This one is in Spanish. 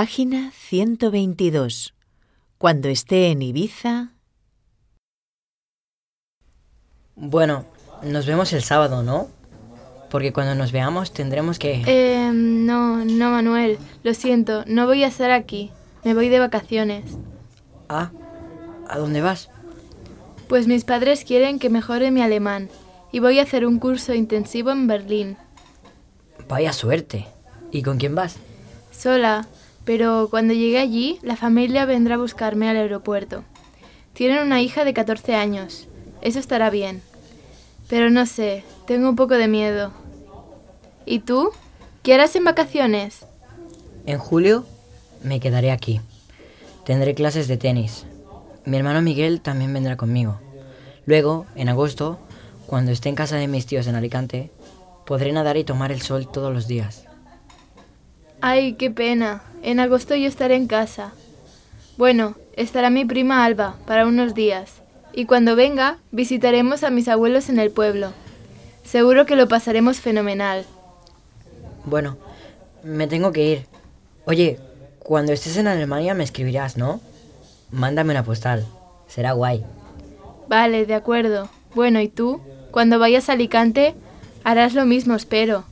Página 122. Cuando esté en Ibiza... Bueno, nos vemos el sábado, ¿no? Porque cuando nos veamos tendremos que... Eh, no, no, Manuel. Lo siento, no voy a estar aquí. Me voy de vacaciones. Ah, ¿a dónde vas? Pues mis padres quieren que mejore mi alemán y voy a hacer un curso intensivo en Berlín. Vaya suerte. ¿Y con quién vas? Sola, pero cuando llegue allí, la familia vendrá a buscarme al aeropuerto. Tienen una hija de 14 años. Eso estará bien. Pero no sé, tengo un poco de miedo. ¿Y tú? ¿Qué harás en vacaciones? En julio me quedaré aquí. Tendré clases de tenis. Mi hermano Miguel también vendrá conmigo. Luego, en agosto, cuando esté en casa de mis tíos en Alicante, podré nadar y tomar el sol todos los días. Ay, qué pena. En agosto yo estaré en casa. Bueno, estará mi prima Alba para unos días. Y cuando venga, visitaremos a mis abuelos en el pueblo. Seguro que lo pasaremos fenomenal. Bueno, me tengo que ir. Oye, cuando estés en Alemania me escribirás, ¿no? Mándame una postal. Será guay. Vale, de acuerdo. Bueno, ¿y tú? Cuando vayas a Alicante, harás lo mismo, espero.